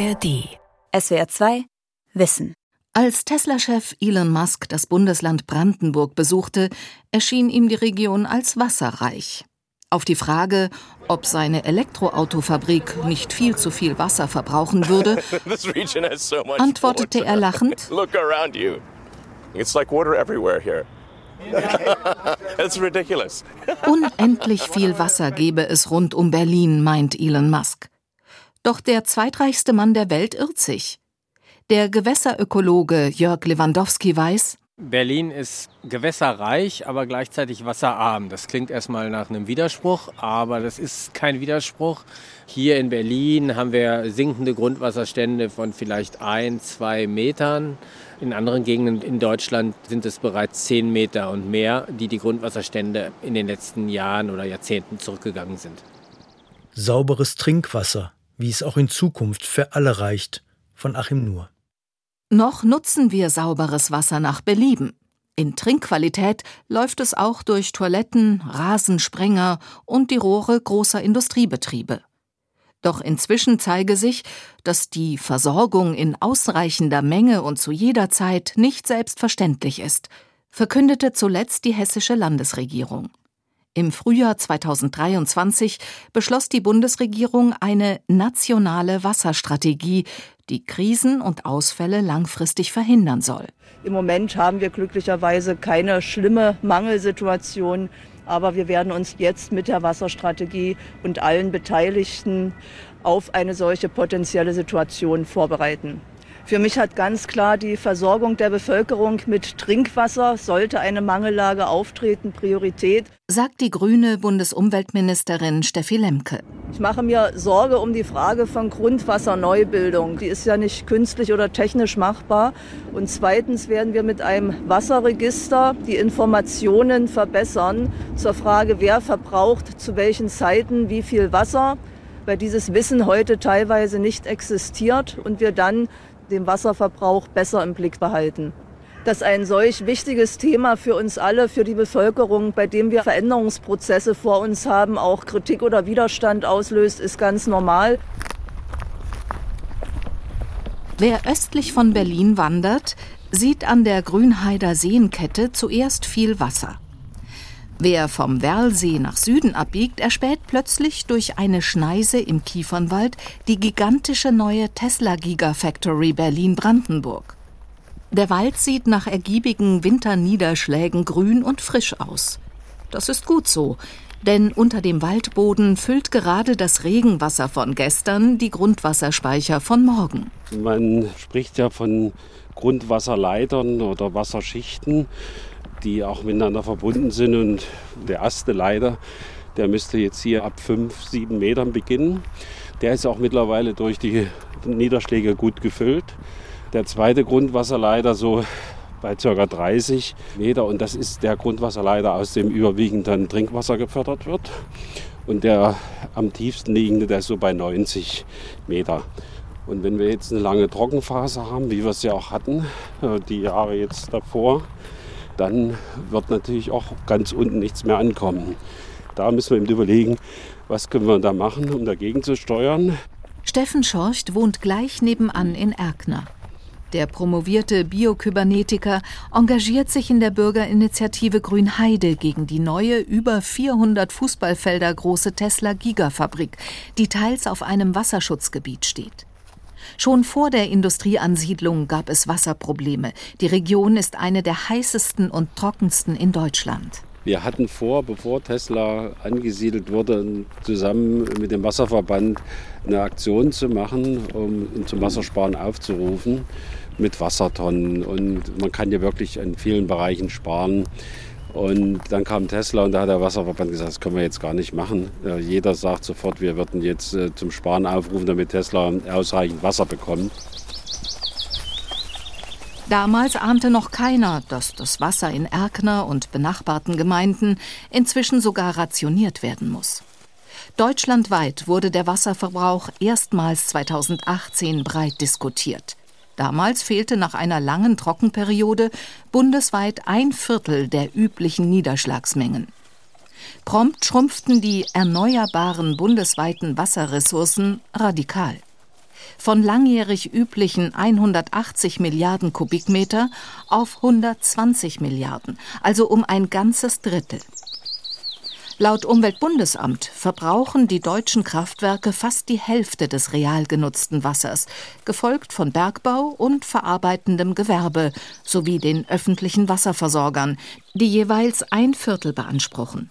ARD. SWR 2 Wissen. Als Tesla-Chef Elon Musk das Bundesland Brandenburg besuchte, erschien ihm die Region als wasserreich. Auf die Frage, ob seine Elektroautofabrik nicht viel zu viel Wasser verbrauchen würde, antwortete er lachend: Unendlich viel Wasser gebe es rund um Berlin, meint Elon Musk. Doch der zweitreichste Mann der Welt irrt sich. Der Gewässerökologe Jörg Lewandowski weiß, Berlin ist gewässerreich, aber gleichzeitig wasserarm. Das klingt erstmal nach einem Widerspruch, aber das ist kein Widerspruch. Hier in Berlin haben wir sinkende Grundwasserstände von vielleicht ein, zwei Metern. In anderen Gegenden in Deutschland sind es bereits zehn Meter und mehr, die die Grundwasserstände in den letzten Jahren oder Jahrzehnten zurückgegangen sind. Sauberes Trinkwasser, wie es auch in Zukunft für alle reicht, von Achim Nuhr. Noch nutzen wir sauberes Wasser nach Belieben. In Trinkqualität läuft es auch durch Toiletten, Rasensprenger und die Rohre großer Industriebetriebe. Doch inzwischen zeige sich, dass die Versorgung in ausreichender Menge und zu jeder Zeit nicht selbstverständlich ist, verkündete zuletzt die hessische Landesregierung. Im Frühjahr 2023 beschloss die Bundesregierung eine nationale Wasserstrategie, die Krisen und Ausfälle langfristig verhindern soll. Im Moment haben wir glücklicherweise keine schlimme Mangelsituation. Aber wir werden uns jetzt mit der Wasserstrategie und allen Beteiligten auf eine solche potenzielle Situation vorbereiten. Für mich hat ganz klar die Versorgung der Bevölkerung mit Trinkwasser, sollte eine Mangellage auftreten, Priorität. Sagt die grüne Bundesumweltministerin Steffi Lemke. Ich mache mir Sorge um die Frage von Grundwasserneubildung. Die ist ja nicht künstlich oder technisch machbar. Und zweitens werden wir mit einem Wasserregister die Informationen verbessern zur Frage, wer verbraucht zu welchen Zeiten wie viel Wasser weil dieses Wissen heute teilweise nicht existiert und wir dann den Wasserverbrauch besser im Blick behalten. Dass ein solch wichtiges Thema für uns alle, für die Bevölkerung, bei dem wir Veränderungsprozesse vor uns haben, auch Kritik oder Widerstand auslöst, ist ganz normal. Wer östlich von Berlin wandert, sieht an der Grünheider Seenkette zuerst viel Wasser. Wer vom Werlsee nach Süden abbiegt, erspäht plötzlich durch eine Schneise im Kiefernwald die gigantische neue Tesla Gigafactory Berlin-Brandenburg. Der Wald sieht nach ergiebigen Winterniederschlägen grün und frisch aus. Das ist gut so, denn unter dem Waldboden füllt gerade das Regenwasser von gestern die Grundwasserspeicher von morgen. Man spricht ja von Grundwasserleitern oder Wasserschichten die auch miteinander verbunden sind. Und der erste Leiter, der müsste jetzt hier ab 5, 7 Metern beginnen. Der ist auch mittlerweile durch die Niederschläge gut gefüllt. Der zweite Grundwasserleiter so bei ca. 30 Meter und das ist der Grundwasserleiter, aus dem überwiegend dann Trinkwasser gefördert wird. Und der am tiefsten liegende, der ist so bei 90 Meter. Und wenn wir jetzt eine lange Trockenphase haben, wie wir es ja auch hatten, äh, die Jahre jetzt davor, dann wird natürlich auch ganz unten nichts mehr ankommen. Da müssen wir eben überlegen, was können wir da machen, um dagegen zu steuern. Steffen Schorcht wohnt gleich nebenan in Erkner. Der promovierte Biokybernetiker engagiert sich in der Bürgerinitiative Grünheide gegen die neue, über 400 Fußballfelder große Tesla Gigafabrik, die teils auf einem Wasserschutzgebiet steht. Schon vor der Industrieansiedlung gab es Wasserprobleme. Die Region ist eine der heißesten und trockensten in Deutschland. Wir hatten vor, bevor Tesla angesiedelt wurde, zusammen mit dem Wasserverband eine Aktion zu machen, um zum Wassersparen aufzurufen mit Wassertonnen. Und man kann ja wirklich in vielen Bereichen sparen. Und dann kam Tesla und da hat der Wasserverband gesagt, das können wir jetzt gar nicht machen. Jeder sagt sofort, wir würden jetzt äh, zum Sparen aufrufen, damit Tesla ausreichend Wasser bekommt. Damals ahnte noch keiner, dass das Wasser in Erkner und benachbarten Gemeinden inzwischen sogar rationiert werden muss. Deutschlandweit wurde der Wasserverbrauch erstmals 2018 breit diskutiert. Damals fehlte nach einer langen Trockenperiode bundesweit ein Viertel der üblichen Niederschlagsmengen. Prompt schrumpften die erneuerbaren bundesweiten Wasserressourcen radikal. Von langjährig üblichen 180 Milliarden Kubikmeter auf 120 Milliarden, also um ein ganzes Drittel. Laut Umweltbundesamt verbrauchen die deutschen Kraftwerke fast die Hälfte des real genutzten Wassers, gefolgt von Bergbau und verarbeitendem Gewerbe sowie den öffentlichen Wasserversorgern, die jeweils ein Viertel beanspruchen.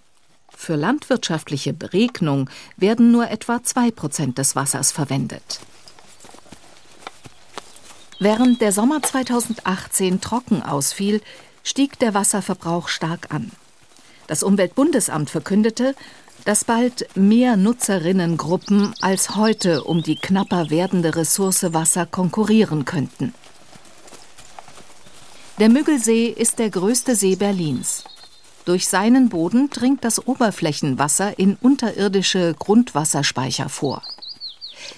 Für landwirtschaftliche Beregnung werden nur etwa zwei Prozent des Wassers verwendet. Während der Sommer 2018 trocken ausfiel, stieg der Wasserverbrauch stark an. Das Umweltbundesamt verkündete, dass bald mehr Nutzerinnengruppen als heute um die knapper werdende Ressource Wasser konkurrieren könnten. Der Müggelsee ist der größte See Berlins. Durch seinen Boden dringt das Oberflächenwasser in unterirdische Grundwasserspeicher vor.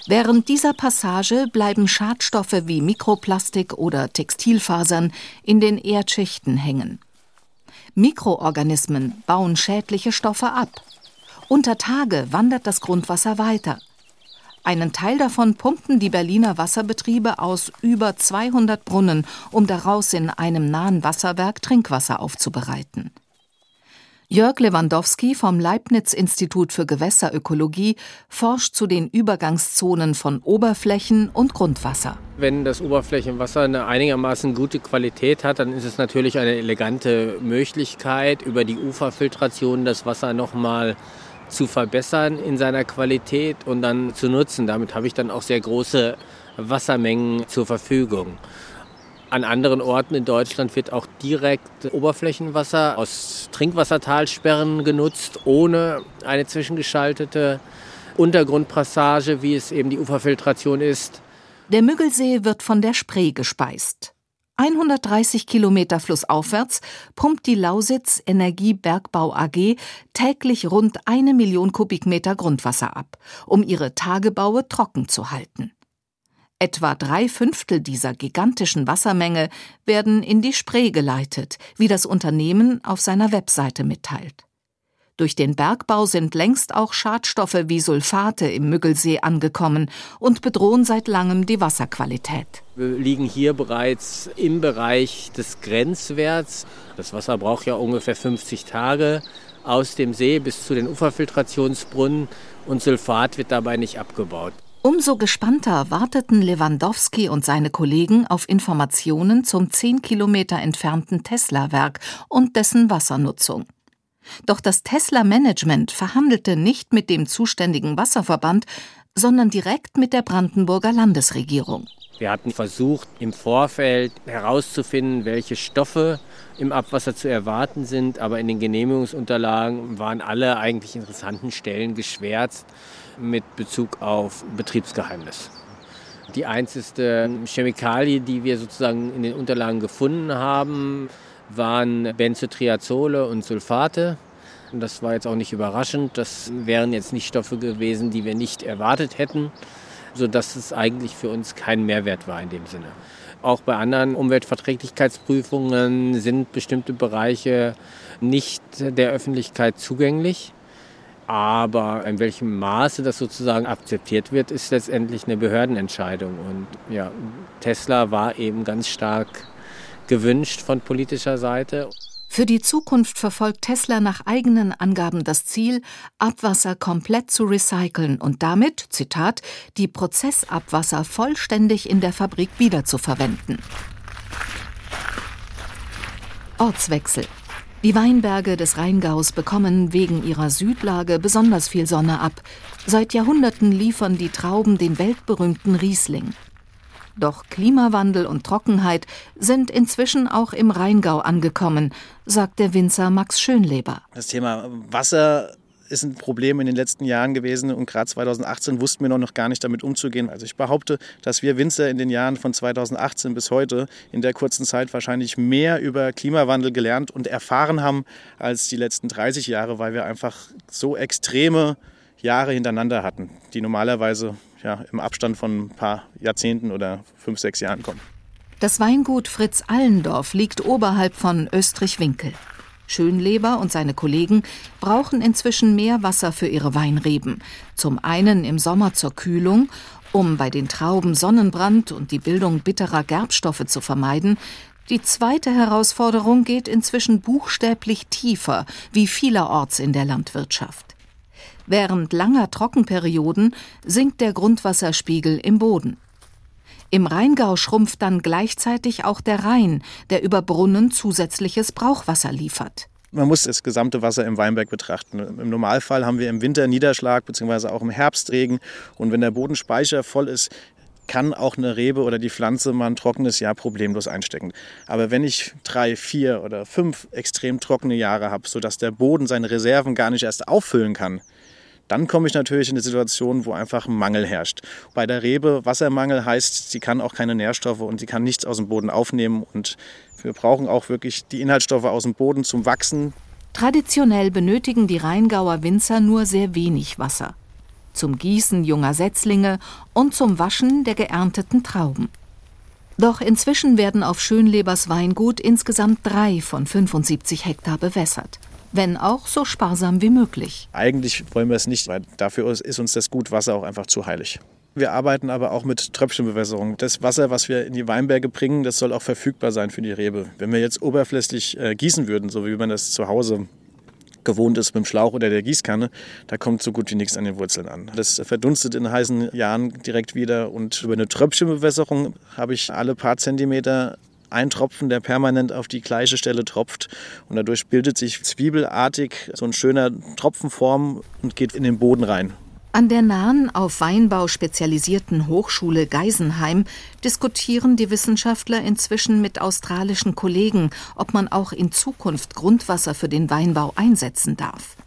Während dieser Passage bleiben Schadstoffe wie Mikroplastik oder Textilfasern in den Erdschichten hängen. Mikroorganismen bauen schädliche Stoffe ab. Unter Tage wandert das Grundwasser weiter. Einen Teil davon pumpen die Berliner Wasserbetriebe aus über 200 Brunnen, um daraus in einem nahen Wasserwerk Trinkwasser aufzubereiten. Jörg Lewandowski vom Leibniz-Institut für Gewässerökologie forscht zu den Übergangszonen von Oberflächen und Grundwasser. Wenn das Oberflächenwasser eine einigermaßen gute Qualität hat, dann ist es natürlich eine elegante Möglichkeit, über die Uferfiltration das Wasser nochmal zu verbessern in seiner Qualität und dann zu nutzen. Damit habe ich dann auch sehr große Wassermengen zur Verfügung. An anderen Orten in Deutschland wird auch direkt Oberflächenwasser aus Trinkwassertalsperren genutzt, ohne eine zwischengeschaltete Untergrundpassage, wie es eben die Uferfiltration ist. Der Müggelsee wird von der Spree gespeist. 130 Kilometer flussaufwärts pumpt die Lausitz Energie Bergbau AG täglich rund eine Million Kubikmeter Grundwasser ab, um ihre Tagebaue trocken zu halten. Etwa drei Fünftel dieser gigantischen Wassermenge werden in die Spree geleitet, wie das Unternehmen auf seiner Webseite mitteilt. Durch den Bergbau sind längst auch Schadstoffe wie Sulfate im Müggelsee angekommen und bedrohen seit langem die Wasserqualität. Wir liegen hier bereits im Bereich des Grenzwerts. Das Wasser braucht ja ungefähr 50 Tage aus dem See bis zu den Uferfiltrationsbrunnen und Sulfat wird dabei nicht abgebaut. Umso gespannter warteten Lewandowski und seine Kollegen auf Informationen zum zehn Kilometer entfernten Tesla-Werk und dessen Wassernutzung. Doch das Tesla-Management verhandelte nicht mit dem zuständigen Wasserverband, sondern direkt mit der Brandenburger Landesregierung. Wir hatten versucht, im Vorfeld herauszufinden, welche Stoffe im Abwasser zu erwarten sind, aber in den Genehmigungsunterlagen waren alle eigentlich interessanten Stellen geschwärzt mit Bezug auf Betriebsgeheimnis. Die einzige Chemikalie, die wir sozusagen in den Unterlagen gefunden haben, waren Benzotriazole und Sulfate. Das war jetzt auch nicht überraschend. Das wären jetzt nicht Stoffe gewesen, die wir nicht erwartet hätten, sodass es eigentlich für uns kein Mehrwert war in dem Sinne. Auch bei anderen Umweltverträglichkeitsprüfungen sind bestimmte Bereiche nicht der Öffentlichkeit zugänglich. Aber in welchem Maße das sozusagen akzeptiert wird, ist letztendlich eine Behördenentscheidung. Und ja, Tesla war eben ganz stark gewünscht von politischer Seite. Für die Zukunft verfolgt Tesla nach eigenen Angaben das Ziel, Abwasser komplett zu recyceln und damit, Zitat, die Prozessabwasser vollständig in der Fabrik wiederzuverwenden. Ortswechsel. Die Weinberge des Rheingaus bekommen wegen ihrer Südlage besonders viel Sonne ab. Seit Jahrhunderten liefern die Trauben den weltberühmten Riesling. Doch Klimawandel und Trockenheit sind inzwischen auch im Rheingau angekommen, sagt der Winzer Max Schönleber. Das Thema Wasser ist ein Problem in den letzten Jahren gewesen und gerade 2018 wussten wir noch gar nicht damit umzugehen. Also ich behaupte, dass wir Winzer in den Jahren von 2018 bis heute in der kurzen Zeit wahrscheinlich mehr über Klimawandel gelernt und erfahren haben als die letzten 30 Jahre, weil wir einfach so extreme Jahre hintereinander hatten, die normalerweise ja, im Abstand von ein paar Jahrzehnten oder fünf, sechs Jahren kommen. Das Weingut Fritz Allendorf liegt oberhalb von Österreich-Winkel. Schönleber und seine Kollegen brauchen inzwischen mehr Wasser für ihre Weinreben. Zum einen im Sommer zur Kühlung Um bei den Trauben Sonnenbrand und die Bildung bitterer Gerbstoffe zu vermeiden, die zweite Herausforderung geht inzwischen buchstäblich tiefer, wie vielerorts in der Landwirtschaft. Während langer Trockenperioden sinkt der Grundwasserspiegel im Boden. Im Rheingau schrumpft dann gleichzeitig auch der Rhein, der über Brunnen zusätzliches Brauchwasser liefert. Man muss das gesamte Wasser im Weinberg betrachten. Im Normalfall haben wir im Winter Niederschlag bzw. auch im Herbst Regen. Und wenn der Bodenspeicher voll ist, kann auch eine Rebe oder die Pflanze mal ein trockenes Jahr problemlos einstecken. Aber wenn ich drei, vier oder fünf extrem trockene Jahre habe, sodass der Boden seine Reserven gar nicht erst auffüllen kann, dann komme ich natürlich in eine Situation, wo einfach ein Mangel herrscht. Bei der Rebe Wassermangel heißt, sie kann auch keine Nährstoffe und sie kann nichts aus dem Boden aufnehmen. Und wir brauchen auch wirklich die Inhaltsstoffe aus dem Boden zum Wachsen. Traditionell benötigen die Rheingauer Winzer nur sehr wenig Wasser. Zum Gießen junger Setzlinge und zum Waschen der geernteten Trauben. Doch inzwischen werden auf Schönlebers Weingut insgesamt drei von 75 Hektar bewässert wenn auch so sparsam wie möglich. Eigentlich wollen wir es nicht, weil dafür ist uns das Gutwasser auch einfach zu heilig. Wir arbeiten aber auch mit Tröpfchenbewässerung. Das Wasser, was wir in die Weinberge bringen, das soll auch verfügbar sein für die Rebe. Wenn wir jetzt oberflächlich äh, gießen würden, so wie man das zu Hause gewohnt ist mit dem Schlauch oder der Gießkanne, da kommt so gut wie nichts an den Wurzeln an. Das verdunstet in heißen Jahren direkt wieder und über eine Tröpfchenbewässerung habe ich alle paar Zentimeter ein Tropfen, der permanent auf die gleiche Stelle tropft. Und dadurch bildet sich zwiebelartig so ein schöner Tropfenform und geht in den Boden rein. An der nahen auf Weinbau spezialisierten Hochschule Geisenheim diskutieren die Wissenschaftler inzwischen mit australischen Kollegen, ob man auch in Zukunft Grundwasser für den Weinbau einsetzen darf.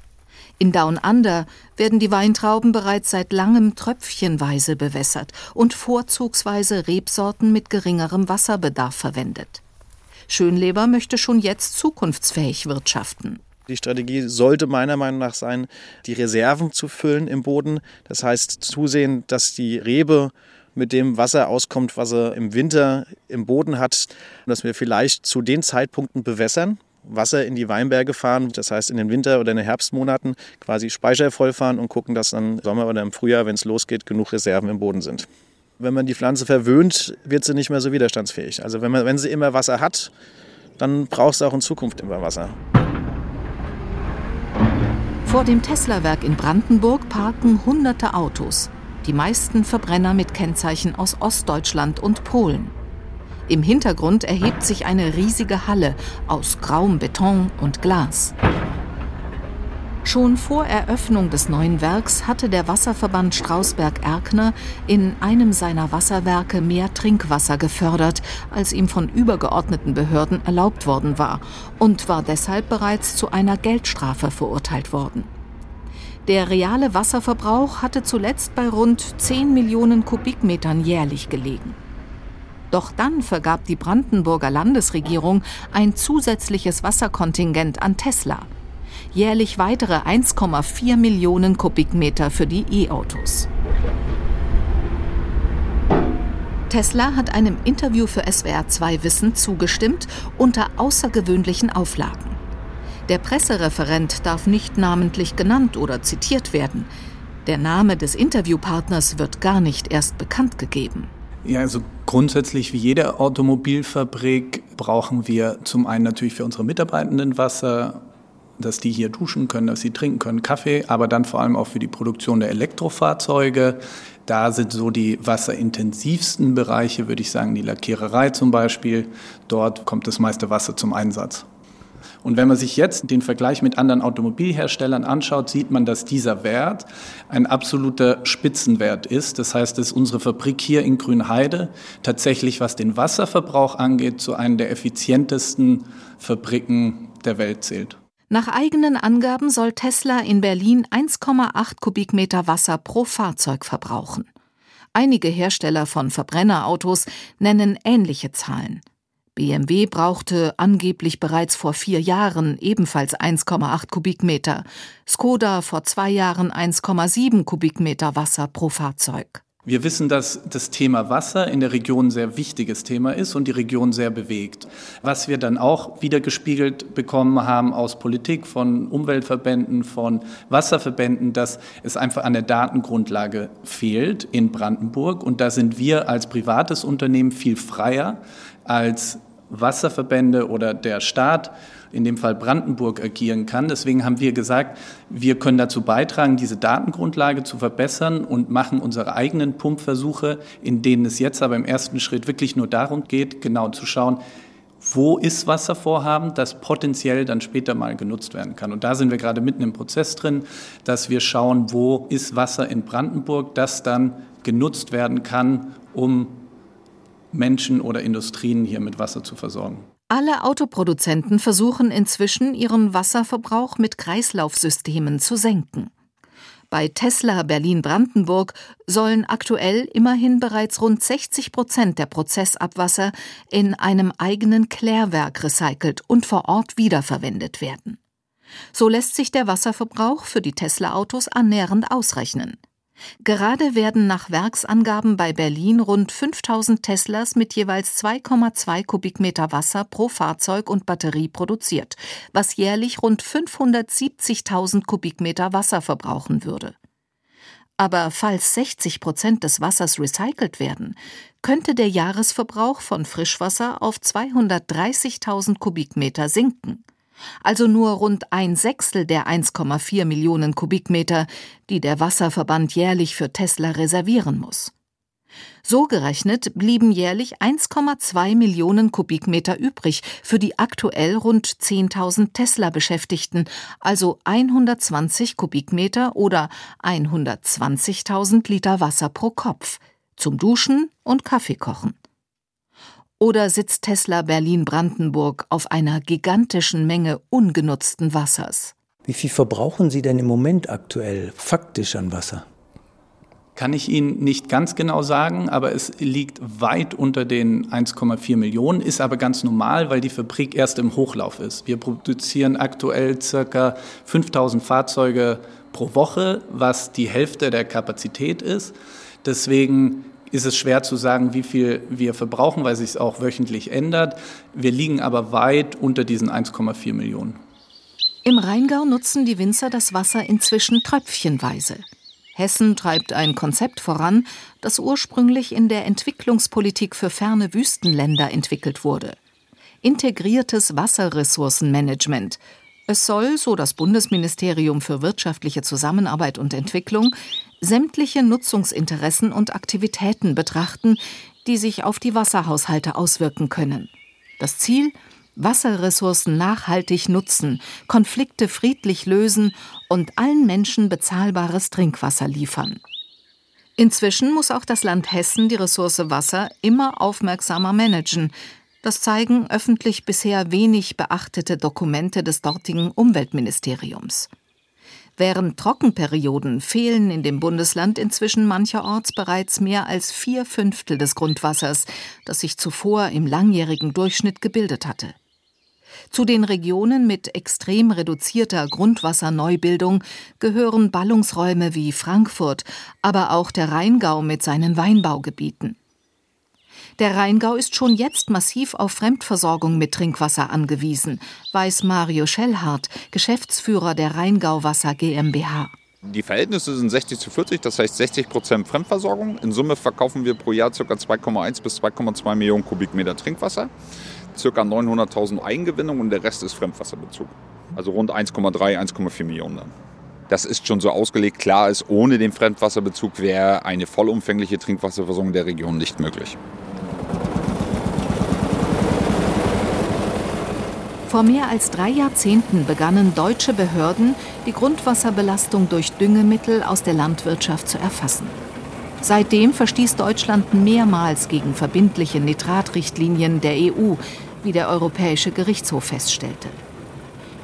In Down Under werden die Weintrauben bereits seit langem tröpfchenweise bewässert und vorzugsweise Rebsorten mit geringerem Wasserbedarf verwendet. Schönleber möchte schon jetzt zukunftsfähig wirtschaften. Die Strategie sollte meiner Meinung nach sein, die Reserven zu füllen im Boden. Das heißt, zusehen, dass die Rebe mit dem Wasser auskommt, was er im Winter im Boden hat, dass wir vielleicht zu den Zeitpunkten bewässern, Wasser in die Weinberge fahren, das heißt in den Winter- oder in den Herbstmonaten quasi Speicher vollfahren und gucken, dass dann im Sommer oder im Frühjahr, wenn es losgeht, genug Reserven im Boden sind. Wenn man die Pflanze verwöhnt, wird sie nicht mehr so widerstandsfähig. Also wenn, man, wenn sie immer Wasser hat, dann braucht sie auch in Zukunft immer Wasser. Vor dem Tesla-Werk in Brandenburg parken hunderte Autos, die meisten Verbrenner mit Kennzeichen aus Ostdeutschland und Polen. Im Hintergrund erhebt sich eine riesige Halle aus grauem Beton und Glas. Schon vor Eröffnung des neuen Werks hatte der Wasserverband Strausberg-Erkner in einem seiner Wasserwerke mehr Trinkwasser gefördert, als ihm von übergeordneten Behörden erlaubt worden war, und war deshalb bereits zu einer Geldstrafe verurteilt worden. Der reale Wasserverbrauch hatte zuletzt bei rund 10 Millionen Kubikmetern jährlich gelegen. Doch dann vergab die Brandenburger Landesregierung ein zusätzliches Wasserkontingent an Tesla. Jährlich weitere 1,4 Millionen Kubikmeter für die E-Autos. Tesla hat einem Interview für SWR2 Wissen zugestimmt unter außergewöhnlichen Auflagen. Der Pressereferent darf nicht namentlich genannt oder zitiert werden. Der Name des Interviewpartners wird gar nicht erst bekannt gegeben. Ja, also grundsätzlich wie jede Automobilfabrik brauchen wir zum einen natürlich für unsere Mitarbeitenden Wasser, dass die hier duschen können, dass sie trinken können, Kaffee, aber dann vor allem auch für die Produktion der Elektrofahrzeuge. Da sind so die wasserintensivsten Bereiche, würde ich sagen, die Lackiererei zum Beispiel. Dort kommt das meiste Wasser zum Einsatz. Und wenn man sich jetzt den Vergleich mit anderen Automobilherstellern anschaut, sieht man, dass dieser Wert ein absoluter Spitzenwert ist. Das heißt, dass unsere Fabrik hier in Grünheide tatsächlich, was den Wasserverbrauch angeht, zu einer der effizientesten Fabriken der Welt zählt. Nach eigenen Angaben soll Tesla in Berlin 1,8 Kubikmeter Wasser pro Fahrzeug verbrauchen. Einige Hersteller von Verbrennerautos nennen ähnliche Zahlen. BMW brauchte angeblich bereits vor vier Jahren ebenfalls 1,8 Kubikmeter, Skoda vor zwei Jahren 1,7 Kubikmeter Wasser pro Fahrzeug. Wir wissen, dass das Thema Wasser in der Region ein sehr wichtiges Thema ist und die Region sehr bewegt. Was wir dann auch wieder gespiegelt bekommen haben aus Politik, von Umweltverbänden, von Wasserverbänden, dass es einfach an der Datengrundlage fehlt in Brandenburg. Und da sind wir als privates Unternehmen viel freier als Wasserverbände oder der Staat in dem Fall Brandenburg agieren kann. Deswegen haben wir gesagt, wir können dazu beitragen, diese Datengrundlage zu verbessern und machen unsere eigenen Pumpversuche, in denen es jetzt aber im ersten Schritt wirklich nur darum geht, genau zu schauen, wo ist Wasservorhaben, das potenziell dann später mal genutzt werden kann. Und da sind wir gerade mitten im Prozess drin, dass wir schauen, wo ist Wasser in Brandenburg, das dann genutzt werden kann, um Menschen oder Industrien hier mit Wasser zu versorgen. Alle Autoproduzenten versuchen inzwischen, ihren Wasserverbrauch mit Kreislaufsystemen zu senken. Bei Tesla Berlin-Brandenburg sollen aktuell immerhin bereits rund 60 Prozent der Prozessabwasser in einem eigenen Klärwerk recycelt und vor Ort wiederverwendet werden. So lässt sich der Wasserverbrauch für die Tesla-Autos annähernd ausrechnen. Gerade werden nach Werksangaben bei Berlin rund 5000 Teslas mit jeweils 2,2 Kubikmeter Wasser pro Fahrzeug und Batterie produziert, was jährlich rund 570.000 Kubikmeter Wasser verbrauchen würde. Aber falls 60 Prozent des Wassers recycelt werden, könnte der Jahresverbrauch von Frischwasser auf 230.000 Kubikmeter sinken also nur rund ein Sechstel der 1,4 Millionen Kubikmeter, die der Wasserverband jährlich für Tesla reservieren muss. So gerechnet blieben jährlich 1,2 Millionen Kubikmeter übrig für die aktuell rund 10.000 Tesla-Beschäftigten, also 120 Kubikmeter oder 120.000 Liter Wasser pro Kopf, zum Duschen und Kaffeekochen. Oder sitzt Tesla Berlin-Brandenburg auf einer gigantischen Menge ungenutzten Wassers? Wie viel verbrauchen Sie denn im Moment aktuell faktisch an Wasser? Kann ich Ihnen nicht ganz genau sagen, aber es liegt weit unter den 1,4 Millionen, ist aber ganz normal, weil die Fabrik erst im Hochlauf ist. Wir produzieren aktuell circa 5000 Fahrzeuge pro Woche, was die Hälfte der Kapazität ist. Deswegen ist es schwer zu sagen, wie viel wir verbrauchen, weil sich es auch wöchentlich ändert. Wir liegen aber weit unter diesen 1,4 Millionen. Im Rheingau nutzen die Winzer das Wasser inzwischen tröpfchenweise. Hessen treibt ein Konzept voran, das ursprünglich in der Entwicklungspolitik für ferne Wüstenländer entwickelt wurde. Integriertes Wasserressourcenmanagement, es soll, so das Bundesministerium für wirtschaftliche Zusammenarbeit und Entwicklung, sämtliche Nutzungsinteressen und Aktivitäten betrachten, die sich auf die Wasserhaushalte auswirken können. Das Ziel Wasserressourcen nachhaltig nutzen, Konflikte friedlich lösen und allen Menschen bezahlbares Trinkwasser liefern. Inzwischen muss auch das Land Hessen die Ressource Wasser immer aufmerksamer managen, das zeigen öffentlich bisher wenig beachtete Dokumente des dortigen Umweltministeriums. Während Trockenperioden fehlen in dem Bundesland inzwischen mancherorts bereits mehr als vier Fünftel des Grundwassers, das sich zuvor im langjährigen Durchschnitt gebildet hatte. Zu den Regionen mit extrem reduzierter Grundwasserneubildung gehören Ballungsräume wie Frankfurt, aber auch der Rheingau mit seinen Weinbaugebieten. Der Rheingau ist schon jetzt massiv auf Fremdversorgung mit Trinkwasser angewiesen, weiß Mario Schellhardt, Geschäftsführer der Rheingau Wasser GmbH. Die Verhältnisse sind 60 zu 40, das heißt 60 Prozent Fremdversorgung. In Summe verkaufen wir pro Jahr ca. 2,1 bis 2,2 Millionen Kubikmeter Trinkwasser, ca. 900.000 Eigengewinnung und der Rest ist Fremdwasserbezug. Also rund 1,3, 1,4 Millionen dann. Das ist schon so ausgelegt. Klar ist, ohne den Fremdwasserbezug wäre eine vollumfängliche Trinkwasserversorgung der Region nicht möglich. Vor mehr als drei Jahrzehnten begannen deutsche Behörden, die Grundwasserbelastung durch Düngemittel aus der Landwirtschaft zu erfassen. Seitdem verstieß Deutschland mehrmals gegen verbindliche Nitratrichtlinien der EU, wie der Europäische Gerichtshof feststellte.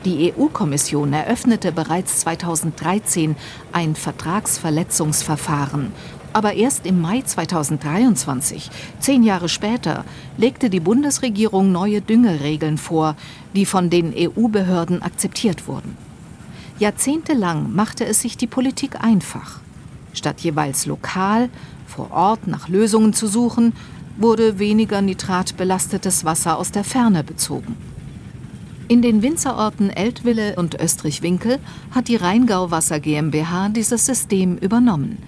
Die EU-Kommission eröffnete bereits 2013 ein Vertragsverletzungsverfahren aber erst im Mai 2023, zehn Jahre später, legte die Bundesregierung neue Düngeregeln vor, die von den EU-Behörden akzeptiert wurden. Jahrzehntelang machte es sich die Politik einfach. Statt jeweils lokal Vor Ort nach Lösungen zu suchen, wurde weniger nitratbelastetes Wasser aus der Ferne bezogen. In den Winzerorten Eltville und Österreich-Winkel hat die Rheingau Wasser GmbH dieses System übernommen.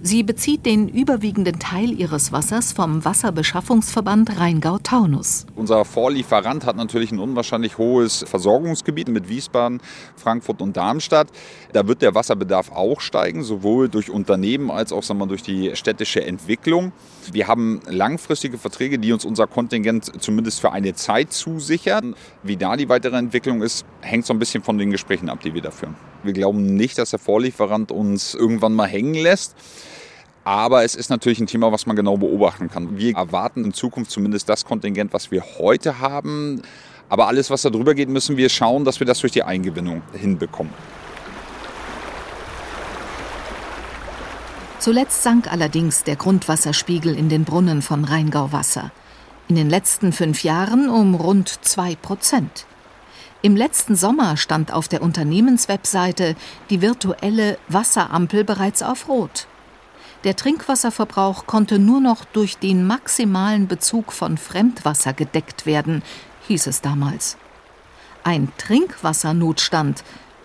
Sie bezieht den überwiegenden Teil ihres Wassers vom Wasserbeschaffungsverband Rheingau-Taunus. Unser Vorlieferant hat natürlich ein unwahrscheinlich hohes Versorgungsgebiet mit Wiesbaden, Frankfurt und Darmstadt. Da wird der Wasserbedarf auch steigen, sowohl durch Unternehmen als auch sagen wir, durch die städtische Entwicklung. Wir haben langfristige Verträge, die uns unser Kontingent zumindest für eine Zeit zusichern. Wie da die weitere Entwicklung ist, hängt so ein bisschen von den Gesprächen ab, die wir da führen. Wir glauben nicht, dass der Vorlieferant uns irgendwann mal hängen lässt. Aber es ist natürlich ein Thema, was man genau beobachten kann. Wir erwarten in Zukunft zumindest das Kontingent, was wir heute haben. Aber alles, was da drüber geht, müssen wir schauen, dass wir das durch die Eingewinnung hinbekommen. Zuletzt sank allerdings der Grundwasserspiegel in den Brunnen von Rheingau-Wasser. In den letzten fünf Jahren um rund zwei Prozent. Im letzten Sommer stand auf der Unternehmenswebseite die virtuelle Wasserampel bereits auf Rot. Der Trinkwasserverbrauch konnte nur noch durch den maximalen Bezug von Fremdwasser gedeckt werden, hieß es damals. Ein Trinkwassernotstand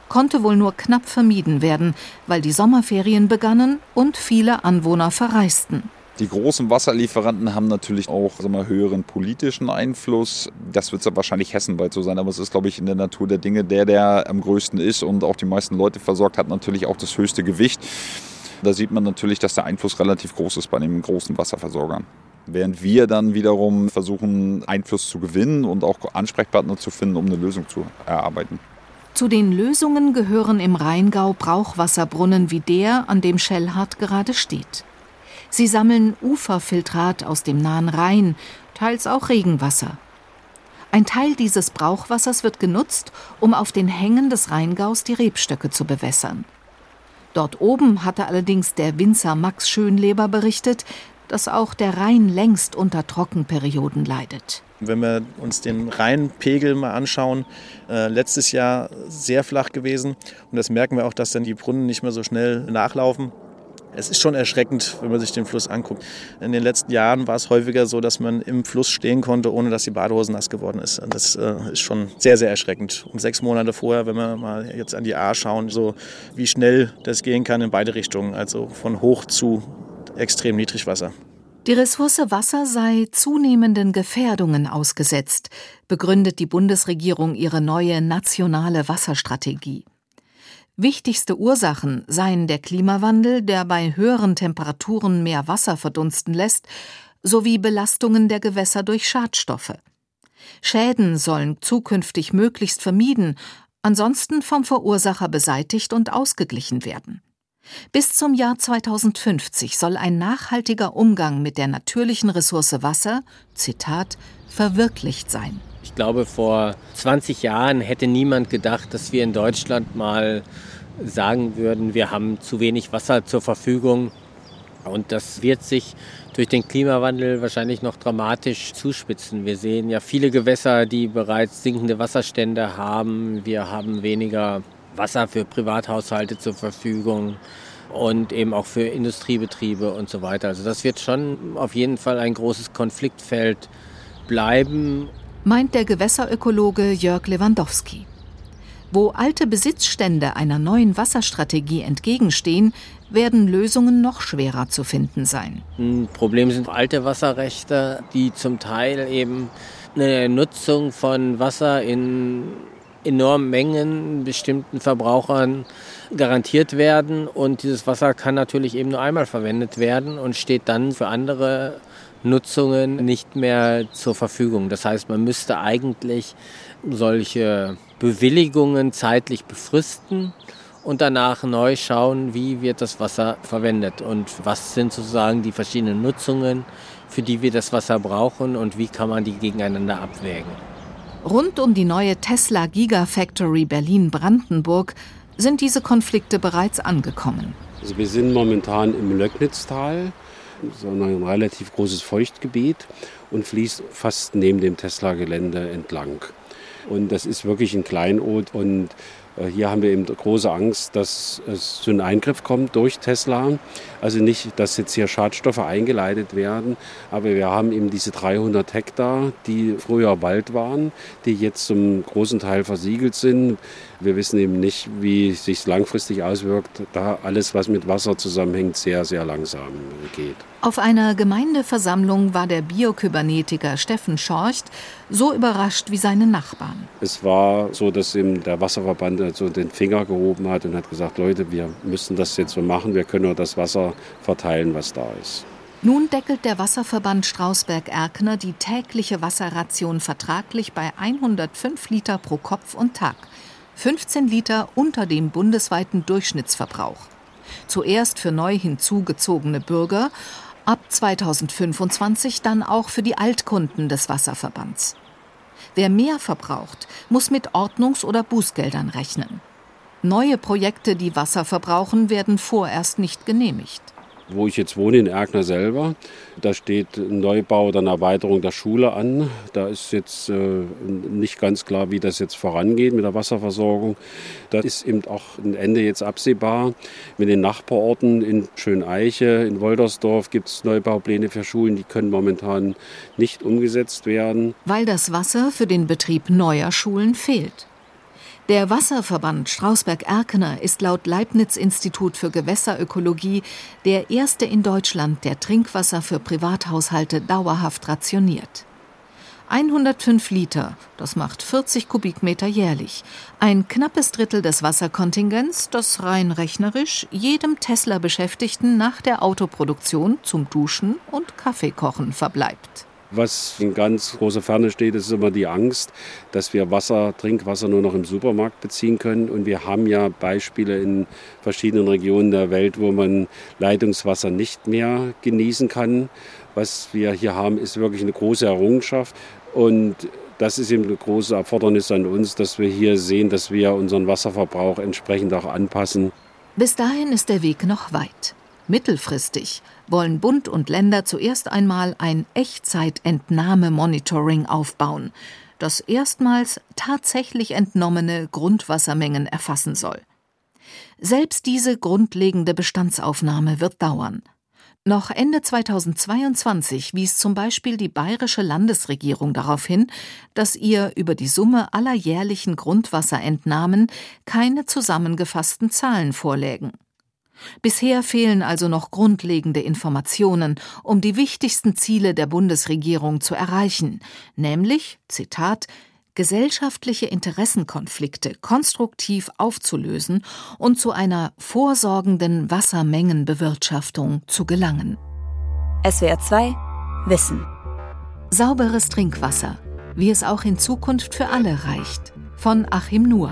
konnte wohl nur knapp vermieden werden, weil die Sommerferien begannen und viele Anwohner verreisten. Die großen Wasserlieferanten haben natürlich auch mal, höheren politischen Einfluss. Das wird wahrscheinlich hessenweit so sein, aber es ist, glaube ich, in der Natur der Dinge der, der am größten ist und auch die meisten Leute versorgt hat, natürlich auch das höchste Gewicht. Da sieht man natürlich, dass der Einfluss relativ groß ist bei den großen Wasserversorgern. Während wir dann wiederum versuchen, Einfluss zu gewinnen und auch Ansprechpartner zu finden, um eine Lösung zu erarbeiten. Zu den Lösungen gehören im Rheingau Brauchwasserbrunnen wie der, an dem Schellhardt gerade steht. Sie sammeln Uferfiltrat aus dem nahen Rhein, teils auch Regenwasser. Ein Teil dieses Brauchwassers wird genutzt, um auf den Hängen des Rheingaus die Rebstöcke zu bewässern. Dort oben hatte allerdings der Winzer Max Schönleber berichtet, dass auch der Rhein längst unter Trockenperioden leidet. Wenn wir uns den Rheinpegel mal anschauen, äh, letztes Jahr sehr flach gewesen. Und das merken wir auch, dass dann die Brunnen nicht mehr so schnell nachlaufen. Es ist schon erschreckend, wenn man sich den Fluss anguckt. In den letzten Jahren war es häufiger so, dass man im Fluss stehen konnte, ohne dass die Badehose nass geworden ist. Und das äh, ist schon sehr, sehr erschreckend. Um sechs Monate vorher, wenn wir mal jetzt an die A schauen, so wie schnell das gehen kann in beide Richtungen, also von hoch zu extrem Niedrigwasser. Die Ressource Wasser sei zunehmenden Gefährdungen ausgesetzt, begründet die Bundesregierung ihre neue nationale Wasserstrategie. Wichtigste Ursachen seien der Klimawandel, der bei höheren Temperaturen mehr Wasser verdunsten lässt, sowie Belastungen der Gewässer durch Schadstoffe. Schäden sollen zukünftig möglichst vermieden, ansonsten vom Verursacher beseitigt und ausgeglichen werden. Bis zum Jahr 2050 soll ein nachhaltiger Umgang mit der natürlichen Ressource Wasser, Zitat, verwirklicht sein. Ich glaube, vor 20 Jahren hätte niemand gedacht, dass wir in Deutschland mal sagen würden, wir haben zu wenig Wasser zur Verfügung. Und das wird sich durch den Klimawandel wahrscheinlich noch dramatisch zuspitzen. Wir sehen ja viele Gewässer, die bereits sinkende Wasserstände haben. Wir haben weniger Wasser für Privathaushalte zur Verfügung und eben auch für Industriebetriebe und so weiter. Also das wird schon auf jeden Fall ein großes Konfliktfeld bleiben meint der Gewässerökologe Jörg Lewandowski. Wo alte Besitzstände einer neuen Wasserstrategie entgegenstehen, werden Lösungen noch schwerer zu finden sein. Ein Problem sind alte Wasserrechte, die zum Teil eben eine Nutzung von Wasser in enormen Mengen bestimmten Verbrauchern garantiert werden. Und dieses Wasser kann natürlich eben nur einmal verwendet werden und steht dann für andere Nutzungen nicht mehr zur Verfügung. Das heißt, man müsste eigentlich solche Bewilligungen zeitlich befristen und danach neu schauen, wie wird das Wasser verwendet und was sind sozusagen die verschiedenen Nutzungen, für die wir das Wasser brauchen und wie kann man die gegeneinander abwägen. Rund um die neue Tesla Gigafactory Berlin-Brandenburg sind diese Konflikte bereits angekommen. Also wir sind momentan im Löcknitztal sondern ein relativ großes Feuchtgebiet und fließt fast neben dem Tesla-Gelände entlang. Und das ist wirklich ein Kleinod und hier haben wir eben große Angst, dass es zu einem Eingriff kommt durch Tesla. Also nicht, dass jetzt hier Schadstoffe eingeleitet werden, aber wir haben eben diese 300 Hektar, die früher Wald waren, die jetzt zum großen Teil versiegelt sind. Wir wissen eben nicht, wie es sich langfristig auswirkt, da alles, was mit Wasser zusammenhängt, sehr, sehr langsam geht. Auf einer Gemeindeversammlung war der Biokybernetiker Steffen Schorcht so überrascht wie seine Nachbarn. Es war so, dass eben der Wasserverband so den Finger gehoben hat und hat gesagt, Leute, wir müssen das jetzt so machen, wir können nur das Wasser verteilen, was da ist. Nun deckelt der Wasserverband Strausberg-Erkner die tägliche Wasserration vertraglich bei 105 Liter pro Kopf und Tag. 15 Liter unter dem bundesweiten Durchschnittsverbrauch. Zuerst für neu hinzugezogene Bürger, ab 2025 dann auch für die Altkunden des Wasserverbands. Wer mehr verbraucht, muss mit Ordnungs- oder Bußgeldern rechnen. Neue Projekte, die Wasser verbrauchen, werden vorerst nicht genehmigt wo ich jetzt wohne, in Erkner selber. Da steht ein Neubau oder eine Erweiterung der Schule an. Da ist jetzt äh, nicht ganz klar, wie das jetzt vorangeht mit der Wasserversorgung. Da ist eben auch ein Ende jetzt absehbar. Mit den Nachbarorten in Schöneiche, in Woldersdorf gibt es Neubaupläne für Schulen, die können momentan nicht umgesetzt werden. Weil das Wasser für den Betrieb neuer Schulen fehlt. Der Wasserverband Strausberg-Erkener ist laut Leibniz-Institut für Gewässerökologie der erste in Deutschland, der Trinkwasser für Privathaushalte dauerhaft rationiert. 105 Liter, das macht 40 Kubikmeter jährlich. Ein knappes Drittel des Wasserkontingents, das rein rechnerisch jedem Tesla-Beschäftigten nach der Autoproduktion zum Duschen und Kaffeekochen verbleibt. Was in ganz großer Ferne steht, ist immer die Angst, dass wir Wasser, Trinkwasser nur noch im Supermarkt beziehen können. Und wir haben ja Beispiele in verschiedenen Regionen der Welt, wo man Leitungswasser nicht mehr genießen kann. Was wir hier haben, ist wirklich eine große Errungenschaft. Und das ist eben eine große Erfordernis an uns, dass wir hier sehen, dass wir unseren Wasserverbrauch entsprechend auch anpassen. Bis dahin ist der Weg noch weit. Mittelfristig wollen Bund und Länder zuerst einmal ein Echtzeitentnahme-Monitoring aufbauen, das erstmals tatsächlich entnommene Grundwassermengen erfassen soll. Selbst diese grundlegende Bestandsaufnahme wird dauern. Noch Ende 2022 wies zum Beispiel die bayerische Landesregierung darauf hin, dass ihr über die Summe aller jährlichen Grundwasserentnahmen keine zusammengefassten Zahlen vorlägen. Bisher fehlen also noch grundlegende Informationen, um die wichtigsten Ziele der Bundesregierung zu erreichen, nämlich, Zitat, gesellschaftliche Interessenkonflikte konstruktiv aufzulösen und zu einer vorsorgenden Wassermengenbewirtschaftung zu gelangen. SWR 2 Wissen. Sauberes Trinkwasser, wie es auch in Zukunft für alle reicht. Von Achim Nuhr.